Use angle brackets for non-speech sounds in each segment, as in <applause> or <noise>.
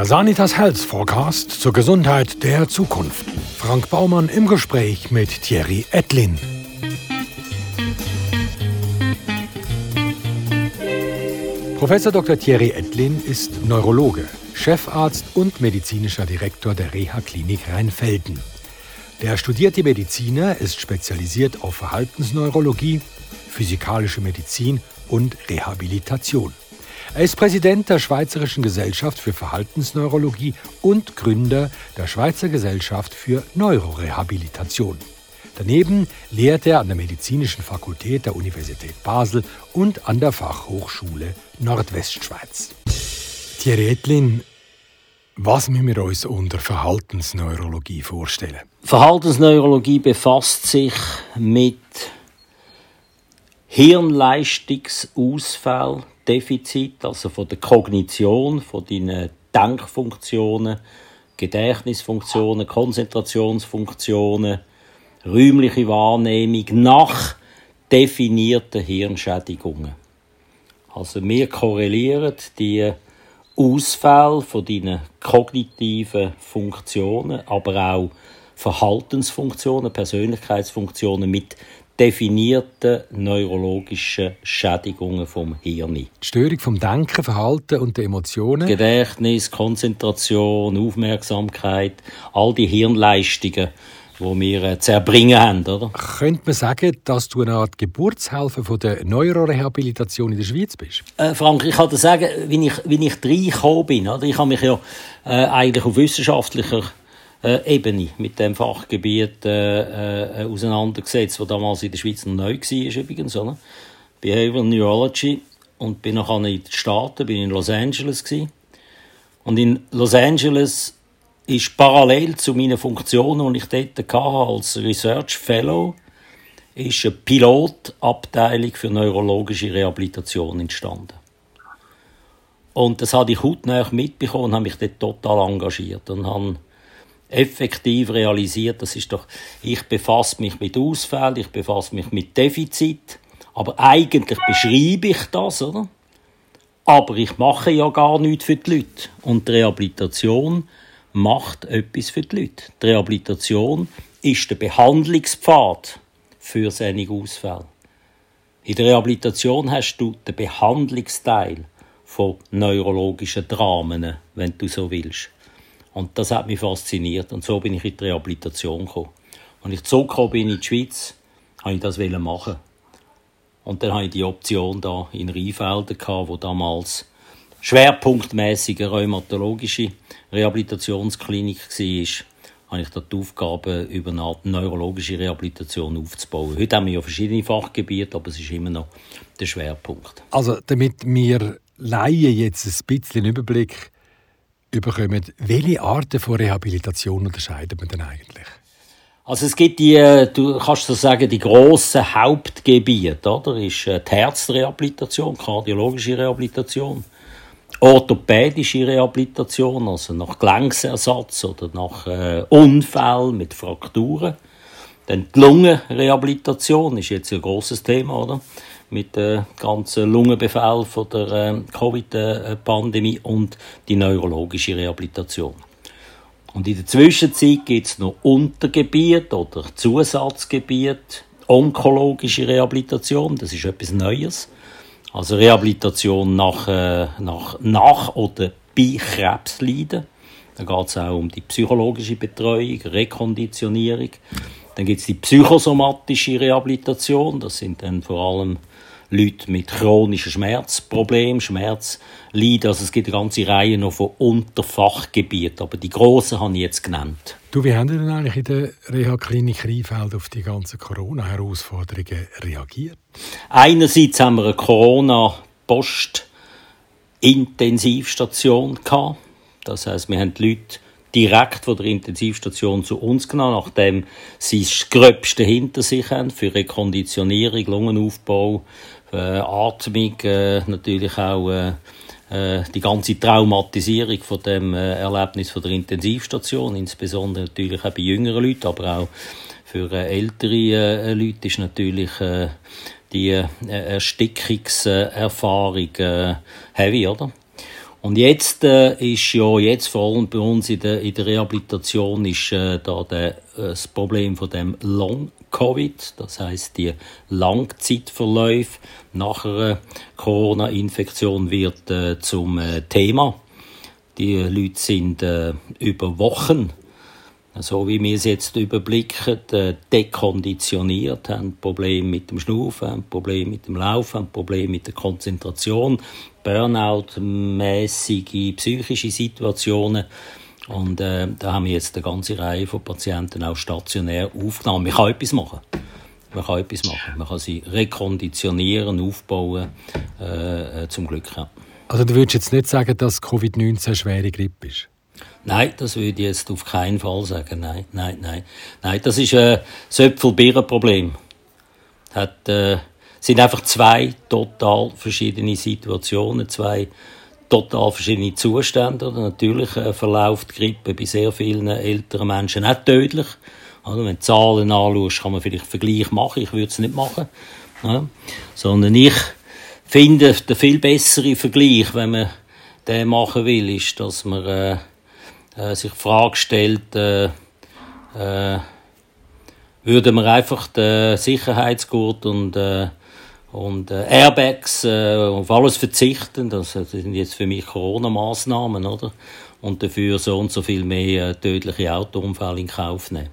Der Sanitas Health Forecast zur Gesundheit der Zukunft. Frank Baumann im Gespräch mit Thierry Ettlin. Professor Dr. Thierry Ettlin ist Neurologe, Chefarzt und medizinischer Direktor der Reha-Klinik Rheinfelden. Der studierte Mediziner ist spezialisiert auf Verhaltensneurologie, physikalische Medizin und Rehabilitation. Er ist Präsident der Schweizerischen Gesellschaft für Verhaltensneurologie und Gründer der Schweizer Gesellschaft für Neurorehabilitation. Daneben lehrt er an der Medizinischen Fakultät der Universität Basel und an der Fachhochschule Nordwestschweiz. Thierry Etlin, was müssen wir uns unter Verhaltensneurologie vorstellen? Verhaltensneurologie befasst sich mit Hirnleistungsausfall, Defizit, also von der Kognition, von deinen Denkfunktionen, Gedächtnisfunktionen, Konzentrationsfunktionen, räumliche Wahrnehmung nach definierten Hirnschädigungen. Also wir korrelieren die Ausfälle von deinen kognitiven Funktionen, aber auch Verhaltensfunktionen, Persönlichkeitsfunktionen mit definierten neurologischen Schädigungen vom Hirn. Die Störung vom Denken, Verhalten und den Emotionen. Gedächtnis, Konzentration, Aufmerksamkeit, all die Hirnleistungen wo wir äh, zu erbringen haben. Oder? Könnte man sagen, dass du eine Art Geburtshelfer von der Neurorehabilitation in der Schweiz bist? Äh, Frank, ich kann dir sagen, wie ich, wie ich reingekommen bin. Oder? Ich habe mich ja äh, eigentlich auf wissenschaftlicher Ebene mit dem Fachgebiet äh, äh, auseinandergesetzt, das damals in der Schweiz noch neu war übrigens. Oder? Behavioral Neurology und bin nachher in den Staaten, bin in Los Angeles gewesen. Und in Los Angeles ist parallel zu meinen Funktionen, die ich dort hatte, als Research Fellow, ist eine Pilotabteilung für neurologische Rehabilitation entstanden. Und das habe ich hautnah mitbekommen und habe mich dort total engagiert und habe effektiv realisiert, das ist doch, ich befasse mich mit Ausfällen, ich befasse mich mit Defizit, aber eigentlich beschreibe ich das, oder? Aber ich mache ja gar nichts für die Leute. Und die Rehabilitation macht etwas für die Leute. Die Rehabilitation ist der Behandlungspfad für solche Ausfälle. In der Rehabilitation hast du den Behandlungsteil von neurologischen Dramen, wenn du so willst. Und das hat mich fasziniert. Und so bin ich in die Rehabilitation gekommen. Als ich zurückgekommen bin in die Schweiz, wollte ich das machen. Und dann hatte ich die Option da in Rheinfelden, wo damals schwerpunktmäßige rheumatologische Rehabilitationsklinik war, habe ich da die Aufgabe, über eine Art neurologische Rehabilitation aufzubauen. Heute haben wir ja verschiedene Fachgebiete, aber es ist immer noch der Schwerpunkt. Also damit wir Laien jetzt ein bisschen Überblick bekommen, welche Arten von Rehabilitation unterscheiden wir denn eigentlich? Also es gibt die, du kannst so sagen, die grossen Hauptgebiete, oder? Ist äh, die Herzrehabilitation, kardiologische Rehabilitation, orthopädische Rehabilitation, also nach Gelenksersatz oder nach äh, Unfall mit Frakturen. Dann die Lungenrehabilitation ist jetzt ein großes Thema, oder? Mit dem ganzen Lungenbefall von der äh, Covid-Pandemie und die neurologische Rehabilitation. Und in der Zwischenzeit gibt es noch Untergebiet oder Zusatzgebiet, onkologische Rehabilitation, das ist etwas Neues. Also Rehabilitation nach, äh, nach, nach oder bei Krebsleiden. Da geht es auch um die psychologische Betreuung, Rekonditionierung. Dann gibt es die psychosomatische Rehabilitation. Das sind dann vor allem Leute mit chronischen Schmerzproblemen, Schmerzleiden. Also es gibt eine ganze Reihe noch von Unterfachgebieten, aber die grossen habe ich jetzt genannt. Du, wie haben denn eigentlich in der Reha-Klinik Rheinfeld auf die ganzen Corona-Herausforderungen reagiert? Einerseits haben wir eine Corona-Post-Intensivstation gehabt. Das heißt, wir haben die Leute direkt von der Intensivstation zu uns genommen, nachdem sie das Gröbste hinter sich haben für Rekonditionierung, Lungenaufbau, äh, Atmung, äh, natürlich auch äh, äh, die ganze Traumatisierung von dem äh, Erlebnis von der Intensivstation, insbesondere natürlich auch bei jüngeren Leuten, aber auch für äh, ältere Leute ist natürlich die Erstickungserfahrung heavy, oder? Und jetzt äh, ist ja, jetzt vor allem bei uns in der, in der Rehabilitation ist äh, da der, äh, das Problem von dem Long-Covid, das heißt die Langzeitverläufe nach einer Corona-Infektion wird äh, zum äh, Thema. Die Leute sind äh, über Wochen so wie wir es jetzt überblicken, äh, dekonditioniert, haben Probleme mit dem Schnaufen, Probleme mit dem Laufen, haben Probleme mit der Konzentration, Burnout-mäßige psychische Situationen. Und äh, da haben wir jetzt eine ganze Reihe von Patienten auch stationär aufgenommen. Man kann etwas machen. Man kann etwas machen. Man kann sie rekonditionieren, aufbauen, äh, äh zum Glück. Ja. Also du würdest jetzt nicht sagen, dass Covid-19 eine schwere Grippe ist? Nein, das würde ich jetzt auf keinen Fall sagen. Nein, nein, nein. Nein, das ist ein Söpfel-Birnen-Problem. Hat, äh, sind einfach zwei total verschiedene Situationen, zwei total verschiedene Zustände. Natürlich äh, verläuft die Grippe bei sehr vielen älteren Menschen nicht tödlich. Also, wenn du Zahlen anschaust, kann man vielleicht einen Vergleich machen. Ich würde es nicht machen. Ja. Sondern ich finde, der viel bessere Vergleich, wenn man den machen will, ist, dass man äh, äh, sich die Frage stellt, äh, äh, würde man einfach den Sicherheitsgurt und, äh, und äh, Airbags äh, auf alles verzichten, das, sind jetzt für mich Corona-Maßnahmen, oder? Und dafür so und so viel mehr äh, tödliche Autounfälle in Kauf nehmen.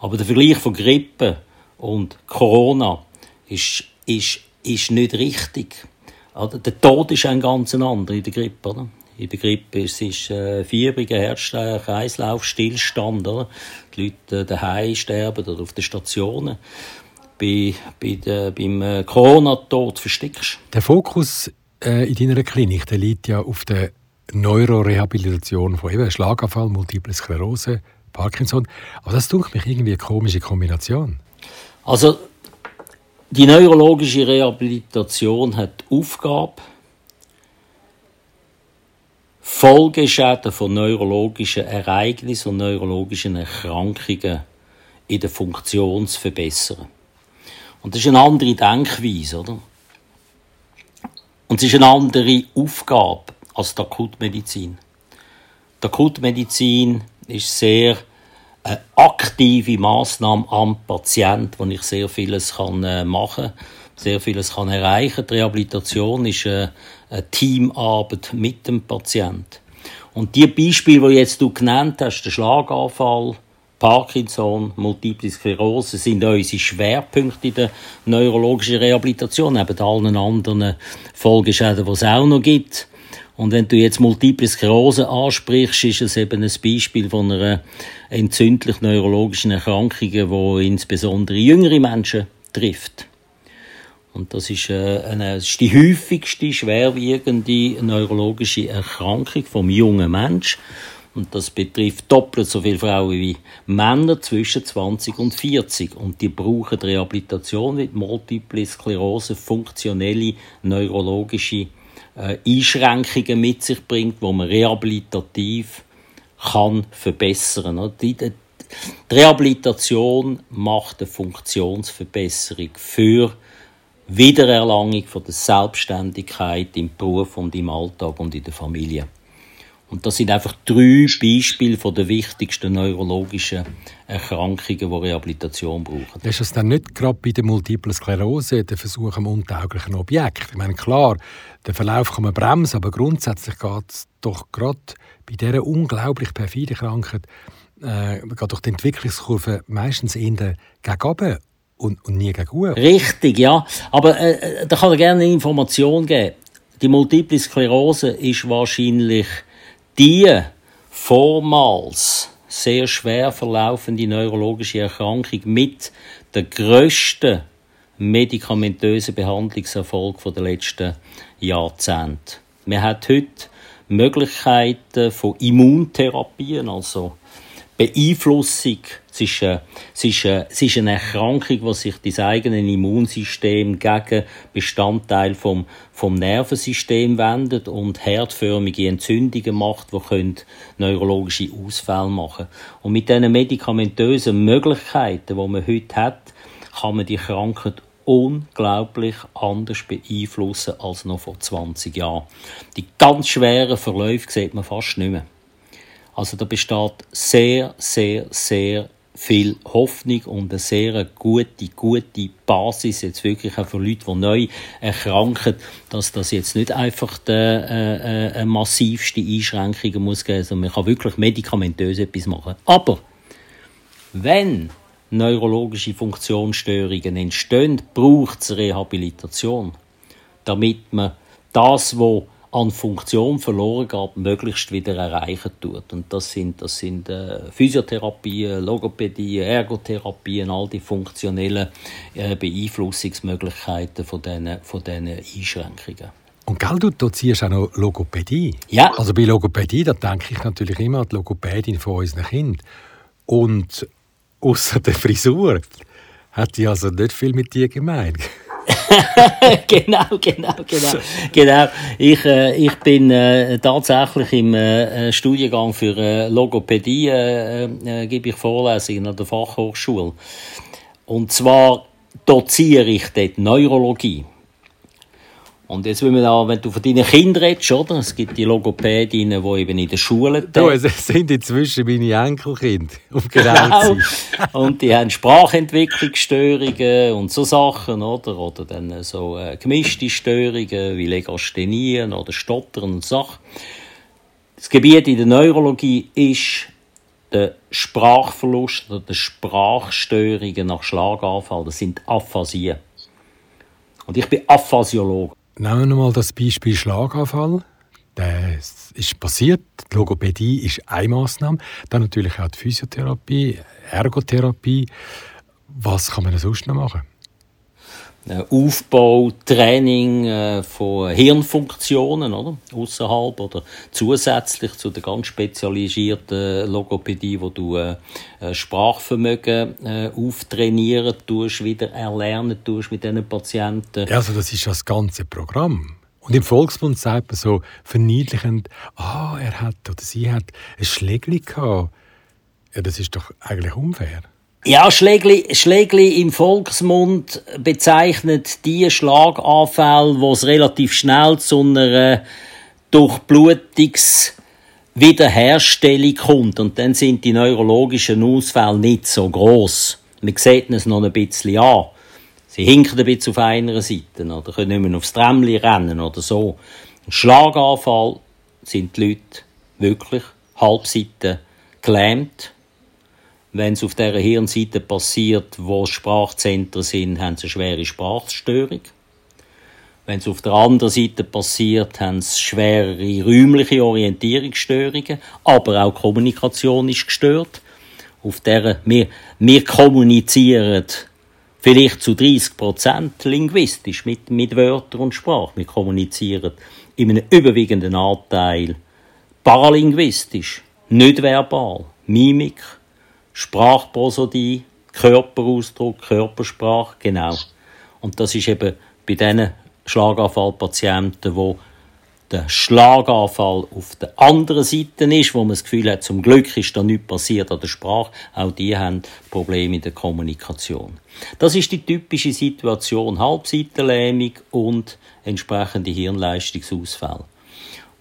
Aber der Vergleich von Grippe und Corona ist, ist, ist nicht richtig. Oder? Der Tod ist ein ganz anderer in der Grippe. Oder? in der Grippe ist es äh, fiebriger Herz-Kreislauf-Stillstand. Oder? Die Leute äh, daheim sterben oder auf den Stationen. Bei, bei der, beim äh, Corona-Tod verstickst Der Fokus äh, in deiner Klinik der liegt ja auf der Neurorehabilitation von eben Schlaganfall, Multiple Sklerose, Parkinson. Aber das tut mich irgendwie eine komische Kombination. Also, die neurologische Rehabilitation hat die Aufgabe, Folgeschäden von neurologischen Ereignissen und neurologischen Erkrankungen in der Funktion zu verbessern. Und das ist eine andere Denkweise, oder? Und es ist eine andere Aufgabe als die Akutmedizin. Die Akutmedizin ist sehr eine aktive Maßnahme am Patient, wo ich sehr vieles kann äh, machen, sehr vieles kann erreichen. Die Rehabilitation ist äh, eine Teamarbeit mit dem Patient. Und die Beispiele, die jetzt du genannt hast, der Schlaganfall, Parkinson, Multiple Sklerose, sind unsere Schwerpunkte in der neurologischen Rehabilitation, neben allen anderen Folgeschäden, die es auch noch gibt. Und wenn du jetzt Multiple Sklerose ansprichst, ist es eben ein Beispiel von einer entzündlich neurologischen Erkrankung, die insbesondere jüngere Menschen trifft. Und das ist, äh, eine, das ist die häufigste schwerwiegende neurologische Erkrankung vom jungen Mensch. Und das betrifft doppelt so viele Frauen wie Männer zwischen 20 und 40. Und die brauchen Rehabilitation mit Multiple Sklerose, funktionelle neurologische äh, Einschränkungen mit sich bringt, wo man rehabilitativ kann verbessern. Die, die, die Rehabilitation macht eine Funktionsverbesserung für Wiedererlangung von der Selbstständigkeit im Beruf und im Alltag und in der Familie. Und das sind einfach drei Beispiele von der wichtigsten neurologischen Erkrankungen, die Rehabilitation brauchen. Ist das dann nicht gerade bei der Multiple Sklerose der Versuch am untauglichen Objekt? Ich meine, klar, den Verlauf kann man bremsen, aber grundsätzlich geht es doch gerade bei dieser unglaublich perfiden Krankheit äh, geht doch die Entwicklungskurve meistens eher gegen und, und nie gegen. Richtig, ja. Aber äh, äh, da kann er gerne eine Information geben. Die Multiple Sklerose ist wahrscheinlich die vormals sehr schwer verlaufende neurologische Erkrankung mit der grössten medikamentösen Behandlungserfolg der letzten Jahrzehnte. Man hat heute Möglichkeiten von Immuntherapien, also Beeinflussung. Es ist, äh, es, ist, es ist eine Erkrankung, die sich das eigene Immunsystem gegen Bestandteil vom, vom Nervensystem wendet und herdförmige Entzündungen macht, die können neurologische Ausfälle machen Und mit diesen medikamentösen Möglichkeiten, die man heute hat, kann man die Krankheit unglaublich anders beeinflussen als noch vor 20 Jahren. Die ganz schweren Verläufe sieht man fast nicht mehr. Also da besteht sehr, sehr, sehr viel Hoffnung und eine sehr gute, gute Basis jetzt wirklich auch für Leute, die neu erkranken, dass das jetzt nicht einfach die äh, äh, massivste Einschränkungen muss geben, sondern man kann wirklich medikamentös etwas machen. Aber wenn neurologische Funktionsstörungen entstehen, braucht es Rehabilitation, damit man das, was an Funktion verloren geht, möglichst wieder erreichen tut. Und das sind, das sind äh, Physiotherapien, Logopädie, Ergotherapien, all die funktionellen äh, Beeinflussungsmöglichkeiten von diesen, von diesen Einschränkungen. Und gell, du dozierst auch noch Logopädie. Ja. Also bei Logopädie, da denke ich natürlich immer an die Logopädin von unseren Kindern. Und außer der Frisur hat die also nicht viel mit dir gemeint. <laughs> genau, genau, genau. genau. Ich, äh, ich bin äh, tatsächlich im äh, Studiengang für äh, Logopädie, äh, äh, gebe ich Vorlesungen an der Fachhochschule. Und zwar doziere ich dort Neurologie. Und jetzt, wenn, wir da, wenn du von deinen Kindern redest, oder? Es gibt die Logopädinnen, die eben in der Schule Du, es sind inzwischen meine Enkelkinder, <laughs> um genau. Und die haben Sprachentwicklungsstörungen und so Sachen, oder? Oder dann so äh, gemischte Störungen wie Legasthenien oder Stottern und Sachen. Das Gebiet in der Neurologie ist der Sprachverlust oder die Sprachstörungen nach Schlaganfall. Das sind Aphasien. Und ich bin Aphasiologe. Nehmen wir mal das Beispiel Schlaganfall. Das ist passiert. Die Logopädie ist eine Massnahme. Dann natürlich auch die Physiotherapie, Ergotherapie. Was kann man sonst noch machen? Äh, Aufbau, Training äh, von Hirnfunktionen, oder? Außerhalb oder zusätzlich zu der ganz spezialisierten Logopädie, wo du äh, Sprachvermögen auftrainieren tust, wieder erlernen tust mit diesen Patienten. Ja, also das ist das ganze Programm. Und im Volksmund sagt man so verniedlichend, ah, er hat oder sie hat ein Schlägli gehabt. Ja, das ist doch eigentlich unfair. Ja, Schlägli, Schlägli im Volksmund bezeichnet die Schlaganfälle, wo es relativ schnell zu einer Durchblutungswiederherstellung kommt. Und dann sind die neurologischen Ausfälle nicht so groß. Man sieht es noch ein bisschen an. Sie hinken ein bisschen auf einer Seite oder können nicht mehr aufs Tramli rennen oder so. Ein Schlaganfall sind die Leute wirklich halbseiten gelähmt wenn es auf der Hirnseite passiert, wo Sprachzentren sind, haben sie eine schwere Sprachstörung. Wenn es auf der anderen Seite passiert, haben sie schwere räumliche Orientierungsstörungen, aber auch Kommunikation ist gestört. Auf der wir, wir kommunizieren vielleicht zu 30 Prozent linguistisch mit, mit Wörtern und Sprache. Wir kommunizieren in einem überwiegenden Anteil paralinguistisch, nicht verbal, Mimik, Sprachprosodie, Körperausdruck, Körpersprache, genau. Und das ist eben bei diesen Schlaganfallpatienten, wo der Schlaganfall auf der anderen Seite ist, wo man das Gefühl hat, zum Glück ist da nichts passiert an der Sprache, auch die haben Probleme in der Kommunikation. Das ist die typische Situation, Halbseitenlähmung und entsprechende Hirnleistungsausfälle.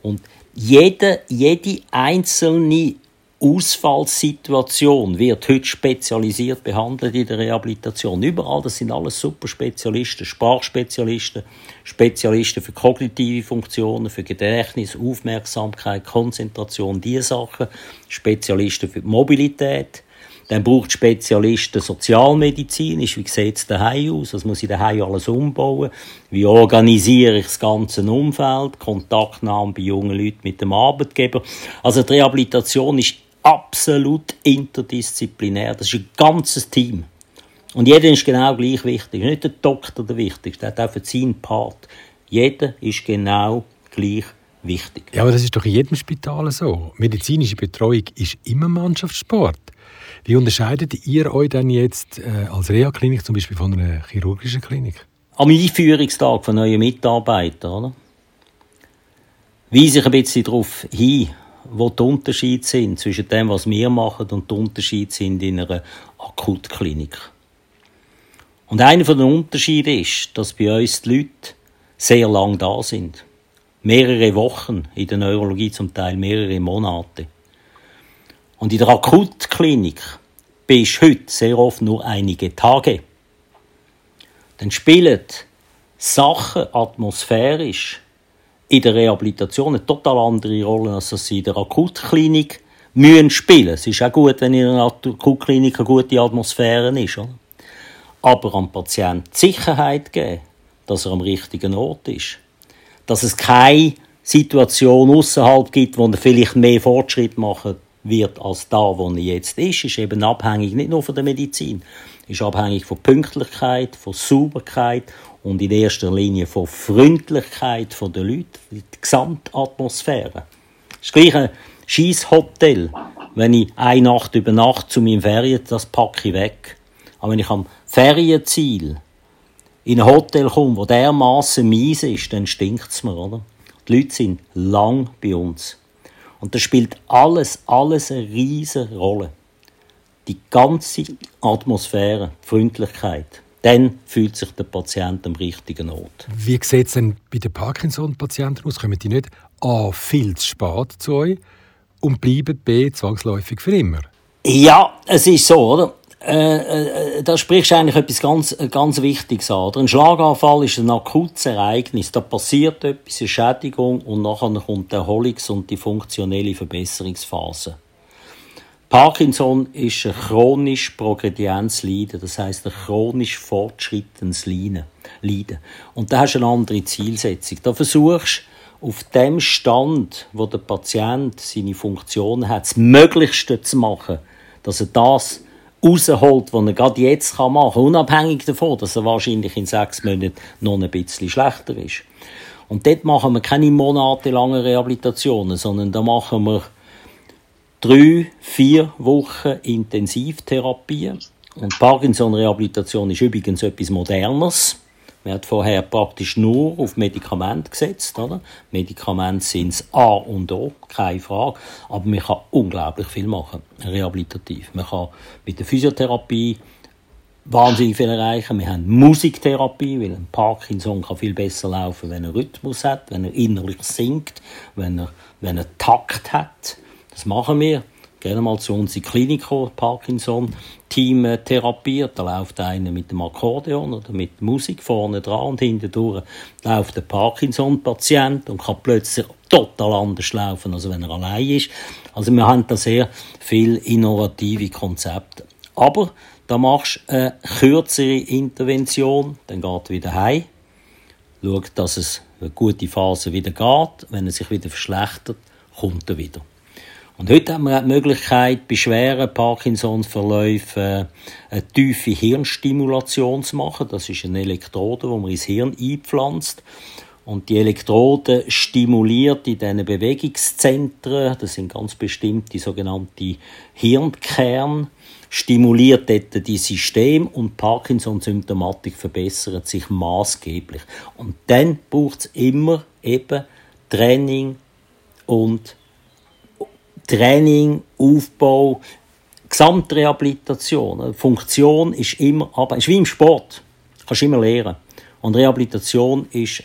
Und jede, jede einzelne Ausfallssituation wird heute spezialisiert behandelt in der Rehabilitation. Überall, das sind alles super Spezialisten, Sprachspezialisten, Spezialisten für kognitive Funktionen, für Gedächtnis, Aufmerksamkeit, Konzentration, diese Sachen, Spezialisten für die Mobilität. Dann braucht Spezialisten Sozialmedizinisch. Wie sieht es daheim aus? Was muss ich daheim alles umbauen? Wie organisiere ich das ganze Umfeld? Kontaktnahme bei jungen Leuten mit dem Arbeitgeber. Also die Rehabilitation ist absolut interdisziplinär. Das ist ein ganzes Team. Und jeder ist genau gleich wichtig. Nicht der Doktor der Wichtigste, der hat auch für seinen Part. Jeder ist genau gleich wichtig. Ja, aber das ist doch in jedem Spital so. Medizinische Betreuung ist immer Mannschaftssport. Wie unterscheidet ihr euch denn jetzt äh, als Reha-Klinik zum Beispiel von einer chirurgischen Klinik? Am Einführungstag von neuen Mitarbeitern, oder? Weise ich ein bisschen darauf hin, wo die Unterschiede sind zwischen dem, was wir machen und die Unterschiede sind in einer Akutklinik. Und einer von den Unterschieden ist, dass bei uns die Leute sehr lang da sind. Mehrere Wochen, in der Neurologie zum Teil mehrere Monate. Und in der Akutklinik bist du heute sehr oft nur einige Tage. Dann spielen Sachen atmosphärisch in der Rehabilitation eine total andere Rolle, als sie in der Akutklinik müssen spielen. Es ist auch gut, wenn in einer Akutklinik eine gute Atmosphäre ist. Oder? Aber am Patienten Sicherheit geben, dass er am richtigen Ort ist. Dass es keine Situation außerhalb gibt, wo er vielleicht mehr Fortschritt machen wird als da, wo er jetzt ist, ist eben abhängig nicht nur von der Medizin, ist abhängig von Pünktlichkeit, von Sauberkeit und in erster Linie von Freundlichkeit der Leute, die Gesamtatmosphäre. Das gleiche Schießhotel, wenn ich eine Nacht über Nacht zu meinem Ferien, das packe ich weg. Aber wenn ich am Ferienziel in ein Hotel komme, wo dermaßen mies ist, dann stinkt es mir, oder? Die Leute sind lang bei uns. Und das spielt alles, alles eine riesige Rolle. Die ganze Atmosphäre, die Freundlichkeit. Dann fühlt sich der Patient am richtigen Ort. Wie sieht es denn bei den Parkinson-Patienten aus? Kommen die nicht A, viel zu spät zu euch und bleiben B, zwangsläufig für immer? Ja, es ist so, oder? Äh, äh, da sprichst du eigentlich etwas ganz, äh, ganz Wichtiges an. Ein Schlaganfall ist ein akutes Ereignis. Da passiert etwas, eine Schädigung und nachher kommt die Erholungs- und die funktionelle Verbesserungsphase. Parkinson ist ein chronisch progredientes Leiden, das heißt ein chronisch fortschrittendes Leiden. Und da hast du eine andere Zielsetzung. Da versuchst auf dem Stand, wo der Patient seine Funktion hat, das Möglichste zu machen, dass er das rausholt, was er gerade jetzt machen kann, unabhängig davon, dass er wahrscheinlich in sechs Monaten noch ein bisschen schlechter ist. Und dort machen wir keine monatelangen Rehabilitationen, sondern da machen wir drei, vier Wochen Intensivtherapie. Und Parkinson-Rehabilitation ist übrigens etwas Modernes. Man hat vorher praktisch nur auf Medikamente gesetzt. Oder? Medikamente sind das A und O, keine Frage. Aber man kann unglaublich viel machen, rehabilitativ. Man kann mit der Physiotherapie wahnsinnig viel erreichen. Wir haben Musiktherapie, weil ein Parkinson kann viel besser laufen, wenn er Rhythmus hat, wenn er innerlich singt, wenn er, wenn er Takt hat. Das machen wir gerne mal zu uns in die Parkinson-Team äh, therapiert. Da läuft einer mit dem Akkordeon oder mit Musik vorne dran und hinten durch läuft der Parkinson-Patient und kann plötzlich total anders laufen, als wenn er allein ist. Also wir haben da sehr viel innovative Konzepte. Aber da machst du eine kürzere Intervention, dann geht er wieder heim, schaut, dass es eine gute Phase wieder geht. Wenn er sich wieder verschlechtert, kommt er wieder. Und heute haben wir die Möglichkeit, bei schweren Parkinson-Verläufen eine tiefe Hirnstimulation zu machen. Das ist eine Elektrode, die man ins Hirn einpflanzt. Und die Elektrode stimuliert in diesen Bewegungszentren, das sind ganz bestimmte sogenannte Hirnkern, stimuliert dort die System und Parkinson-Symptomatik verbessert sich maßgeblich. Und dann braucht es immer eben Training und Training, Aufbau, Gesamtrehabilitation. Funktion ist immer, aber ist wie im Sport. Kannst immer lernen. Und Rehabilitation ist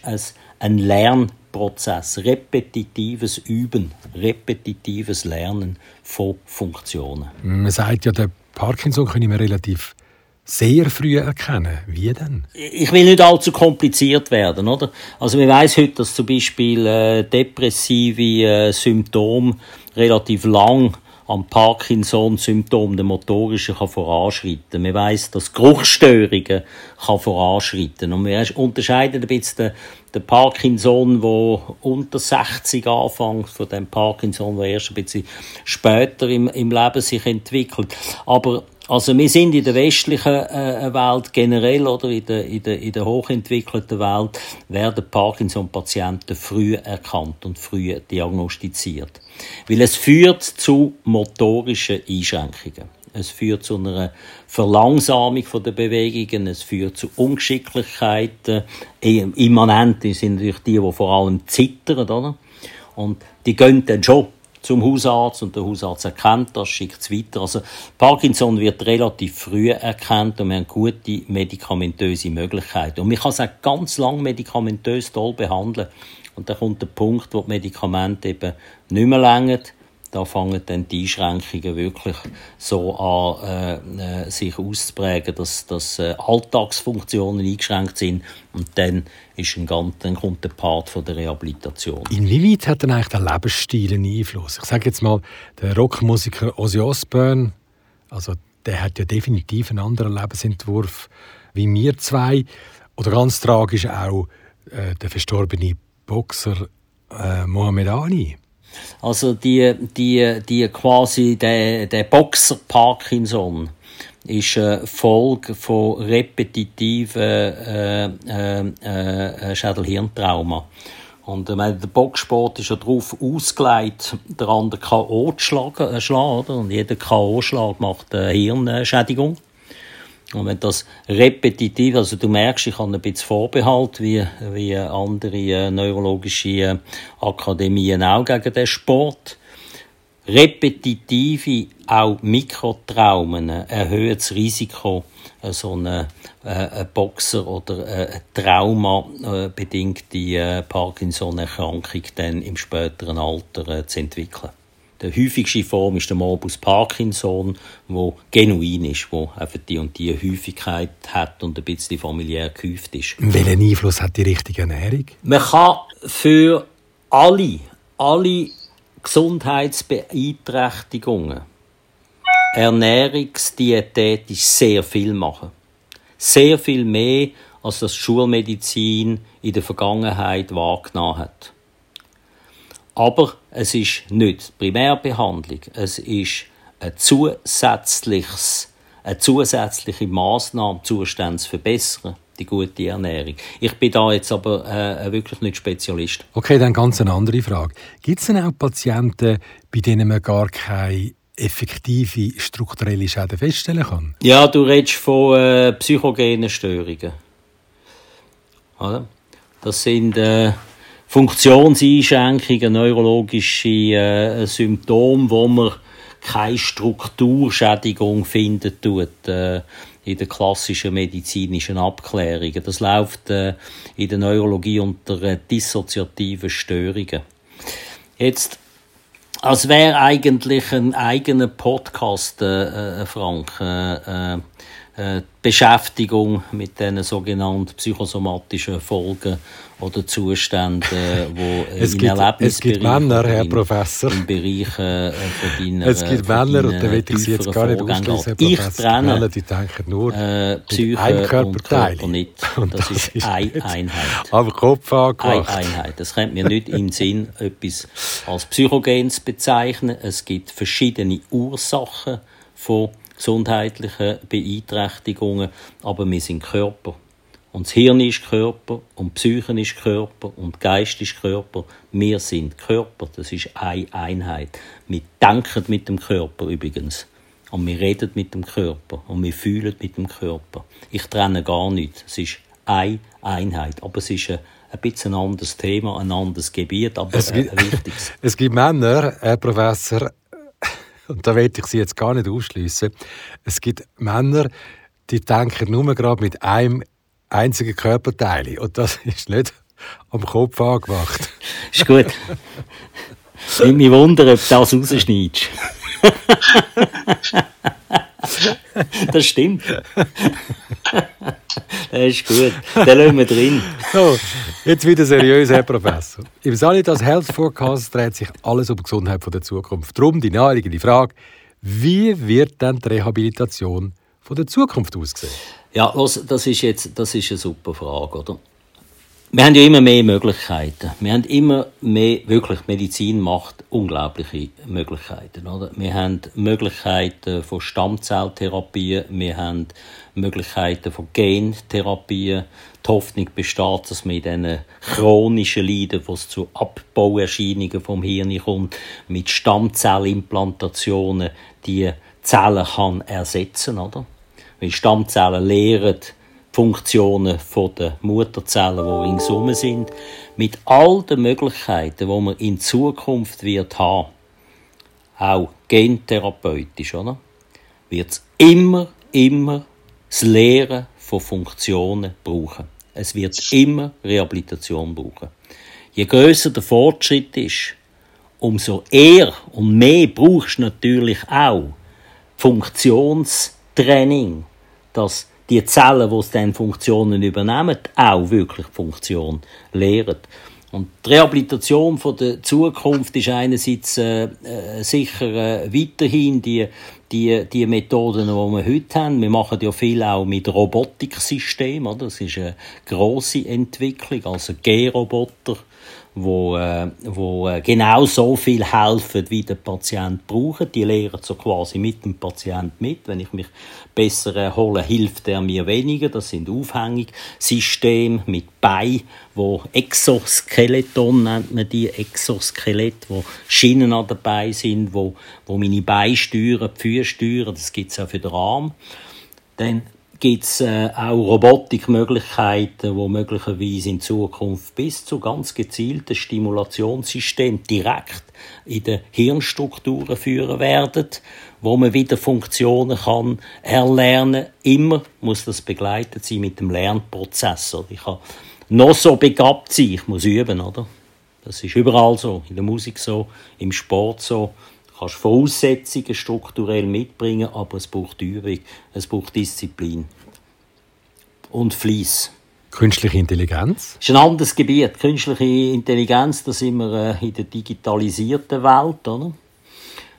ein Lernprozess, repetitives Üben, repetitives Lernen von Funktionen. Man sagt ja, der Parkinson können wir relativ sehr früh erkennen. Wie denn? Ich will nicht allzu kompliziert werden, oder? Also man weiß heute, dass zum Beispiel äh, depressive äh, Symptome relativ lang am Parkinson-Symptom, der motorische, kann voranschreiten. Man weiß, dass Geruchsstörungen kann voranschreiten. Und wir unterscheiden ein bisschen den, den Parkinson, der unter 60 anfängt, von dem Parkinson, der erst ein bisschen später im, im Leben sich entwickelt. Aber also wir sind in der westlichen äh, Welt generell oder in der, in, der, in der hochentwickelten Welt werden Parkinson-Patienten früh erkannt und früh diagnostiziert. Weil es führt zu motorischen Einschränkungen. Es führt zu einer Verlangsamung der Bewegungen, es führt zu Ungeschicklichkeiten. Immanent sind natürlich die, die vor allem zittern, oder? Und die gehen dann schon zum Hausarzt und der Hausarzt erkennt das, schickt es weiter. Also Parkinson wird relativ früh erkannt und wir haben gute medikamentöse Möglichkeiten. Und man kann es auch ganz lang medikamentös toll behandeln. Und dann kommt der Punkt, wo die Medikamente eben nicht mehr länger da fangen dann die Einschränkungen wirklich so an, äh, äh, sich auszuprägen, dass, dass äh, Alltagsfunktionen eingeschränkt sind und dann, ist ein ganz, dann kommt der Part von der Rehabilitation. Inwieweit hat denn eigentlich der Lebensstil einen Einfluss? Ich sage jetzt mal, der Rockmusiker Ozzy Osbourne, also der hat ja definitiv einen anderen Lebensentwurf wie wir zwei. Oder ganz tragisch auch äh, der verstorbene Boxer äh, Mohamed Ali. Also die, die, die quasi der, der Boxer Parkinson ist eine Folge von repetitiven äh, äh, äh, Schädelhirntrauma. Und äh, der Boxsport ist ja darauf ausgelegt, der andere K.O. zu schlagen, äh, schlagen oder? und jeder K.O.-Schlag macht eine Hirnschädigung. Und wenn das repetitiv, also du merkst, ich habe ein bisschen Vorbehalt, wie, wie andere äh, neurologische äh, Akademien auch gegen den Sport. Repetitive, auch Mikrotraumen erhöhen das Risiko, äh, so eine, äh, ein Boxer oder äh, eine traumabedingte äh, Parkinson-Erkrankung dann im späteren Alter äh, zu entwickeln. Die häufigste Form ist der Morbus Parkinson, wo genuin ist, wo einfach die und die Häufigkeit hat und ein bisschen familiär gehäuft ist. Welchen Einfluss hat die richtige Ernährung? Man kann für alle, alle Gesundheitsbeeinträchtigungen ernährungsdiätetisch sehr viel machen. Sehr viel mehr, als das Schulmedizin in der Vergangenheit wahrgenommen hat. Aber es ist nicht Primärbehandlung, es ist ein zusätzliches, eine zusätzliche Maßnahme, Zustände zu verbessern, die gute Ernährung. Ich bin da jetzt aber äh, wirklich nicht Spezialist. Okay, dann ganz eine andere Frage. Gibt es denn auch Patienten, bei denen man gar keine effektive strukturelle Schäden feststellen kann? Ja, du redest von äh, psychogenen Störungen. Oder? Das sind äh, Funktionseinschränkungen, neurologische äh, Symptome, wo man keine Strukturschädigung finden tut äh, in den klassischen medizinischen Abklärungen. Das läuft äh, in der Neurologie unter äh, dissoziativen Störungen. Jetzt, als wäre eigentlich ein eigener Podcast, äh, äh Frank, äh, äh, äh Beschäftigung mit diesen sogenannten psychosomatischen Folgen oder Zustände, wo es gibt, Es gibt Männer, Herr Professor. Im Bereich äh, von deiner Es gibt Männer, und da will ich Sie jetzt gar nicht ausschließen, ich. Trenne, Männer, die denken nur äh, Psyche Körperteil. Und nicht. <laughs> Und das, das, ist eine Einheit. Aber Kopf angemacht. Eine Einheit. Das kommt mir nicht im Sinn, etwas als Psychogen zu bezeichnen. Es gibt verschiedene Ursachen von gesundheitlichen Beeinträchtigungen, aber wir sind Körper. Und das Hirn ist Körper und Psyche ist Körper und Geist ist Körper. Wir sind Körper, das ist eine Einheit. Wir denken mit dem Körper übrigens. Und wir reden mit dem Körper und wir fühlen mit dem Körper. Ich trenne gar nichts. Es ist eine Einheit. Aber es ist ein, ein bisschen ein anderes Thema, ein anderes Gebiet, aber es gibt, ein wichtiges. <laughs> Es gibt Männer, Herr Professor, <laughs> und da will ich Sie jetzt gar nicht ausschließen. Es gibt Männer, die denken nur gerade mit einem einzigen Körperteil. Und das <laughs> ist nicht am Kopf angemacht. ist gut. <laughs> Ich mich wundern, ob du das rausschneidest. <laughs> das stimmt. Das ist gut. Den lassen wir drin. So, jetzt wieder seriös, Herr Professor. Im Sanitas Health Forecast dreht sich alles um die Gesundheit der Zukunft. Darum die naheliegende Frage, wie wird denn die Rehabilitation von der Zukunft aussehen? Ja, das ist jetzt das ist eine super Frage, oder? Wir haben ja immer mehr Möglichkeiten. Wir haben immer mehr, wirklich, Medizin macht unglaubliche Möglichkeiten, oder? Wir haben Möglichkeiten von Stammzelltherapie, wir haben Möglichkeiten von Gentherapie. Die Hoffnung besteht, dass in diesen chronischen Leiden, wo es zu Abbauerscheinungen vom Hirn kommt, mit Stammzellimplantationen die Zellen kann ersetzen, oder? Weil Stammzellen lehren Funktionen der Mutterzellen, die ringsum sind, mit all den Möglichkeiten, die man in Zukunft wird haben, auch gentherapeutisch, oder? Wird es immer, immer das Lehren von Funktionen brauchen. Es wird immer Rehabilitation brauchen. Je größer der Fortschritt ist, umso eher und mehr brauchst du natürlich auch Funktionstraining, dass die Zellen, die dann Funktionen übernehmen, auch wirklich Funktion lehren. Und die Rehabilitation von der Zukunft ist einerseits äh, äh, sicher äh, weiterhin die, die, die Methoden, die wir heute haben. Wir machen ja viel auch mit Robotiksystemen. Das ist eine grosse Entwicklung, also G-Roboter wo, äh, wo äh, genau so viel helfen, wie der Patient braucht. Die lehren so quasi mit dem Patient mit. Wenn ich mich besser erhole, hilft er mir weniger. Das sind Aufhängungssysteme mit Bein, wo Exoskeleton nennt man die, Exoskelett, wo Schienen an dabei sind, wo, wo meine Beine steuern, die Füße steuern. Das gibt's auch für den Arm. Dann gibt es äh, auch Robotikmöglichkeiten, wo möglicherweise in Zukunft bis zu ganz gezielten Stimulationssystemen direkt in den Hirnstrukturen führen werden, wo man wieder Funktionen kann erlernen. Immer muss das begleitet sein mit dem Lernprozess. Ich kann noch so begabt sein, ich muss üben, oder? Das ist überall so, in der Musik so, im Sport so kannst Voraussetzungen strukturell mitbringen, aber es braucht Übung, es braucht Disziplin und Fleiss. Künstliche Intelligenz? Das ist ein anderes Gebiet. Künstliche Intelligenz, da sind wir äh, in der digitalisierten Welt, oder?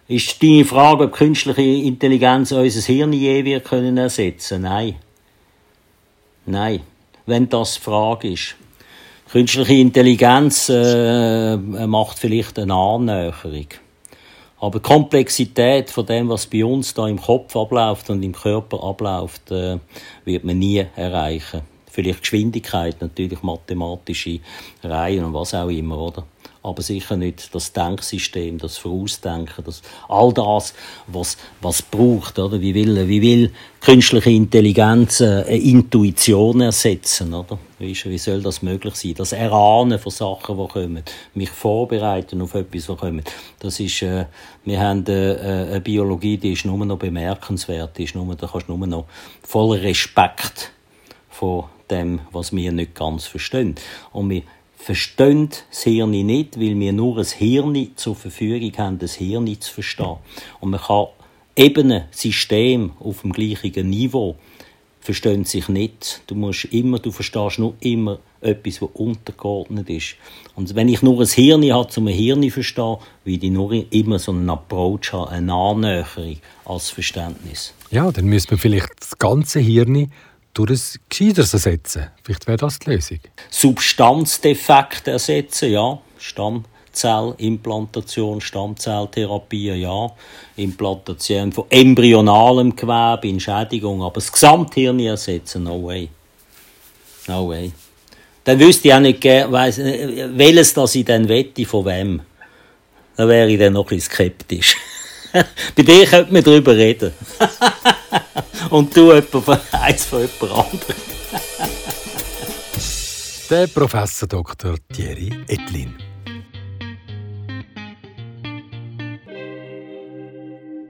Ist deine Frage, ob künstliche Intelligenz unser Hirn je wird können ersetzen? Nein. Nein. Wenn das die Frage ist. Künstliche Intelligenz äh, macht vielleicht eine Annäherung. Aber die Komplexität von dem, was bei uns da im Kopf abläuft und im Körper abläuft, äh, wird man nie erreichen. Vielleicht Geschwindigkeit, natürlich mathematische Reihen und was auch immer, oder? aber sicher nicht das Denksystem, das Vorausdenken, das, all das, was, was braucht, oder? Wie will, wie will künstliche Intelligenz äh, Intuition ersetzen, oder? Wie, wie soll das möglich sein? Das Erahnen von Sachen, die kommen, mich vorbereiten auf etwas, was kommt, das ist, äh, wir haben äh, eine Biologie, die ist nur noch bemerkenswert, die ist nur, da kannst du nur noch voller Respekt vor dem, was wir nicht ganz verstehen. Und wir verstehen das Hirn nicht, weil wir nur ein Hirn zur Verfügung haben, das Hirn zu verstehen. Und man kann Ebenen, System auf dem gleichen Niveau verstehen sich nicht. Du musst immer, du verstehst nur immer etwas, was untergeordnet ist. Und wenn ich nur ein Hirn habe, um ein Hirn zu verstehen, will ich nur immer so einen Approach haben, eine Annäherung als Verständnis. Ja, dann müsste man vielleicht das ganze Hirn durch ein Gescheiteres ersetzen. Vielleicht wäre das die Lösung. Substanzdefekte ersetzen, ja. Stammzellimplantation, Stammzelltherapie, ja. Implantation von embryonalem Gewebe in Schädigung. Aber das Gesamthirn ersetzen, no way. No way. Dann wüsste ich auch nicht, weiss, welches das ich dann wette, von wem. Dann wäre ich dann noch ein skeptisch. <laughs> Bei dir könnte man darüber reden. <laughs> Und du <laughs> eins von jemand anderem. Der Professor Dr. Thierry Etlin.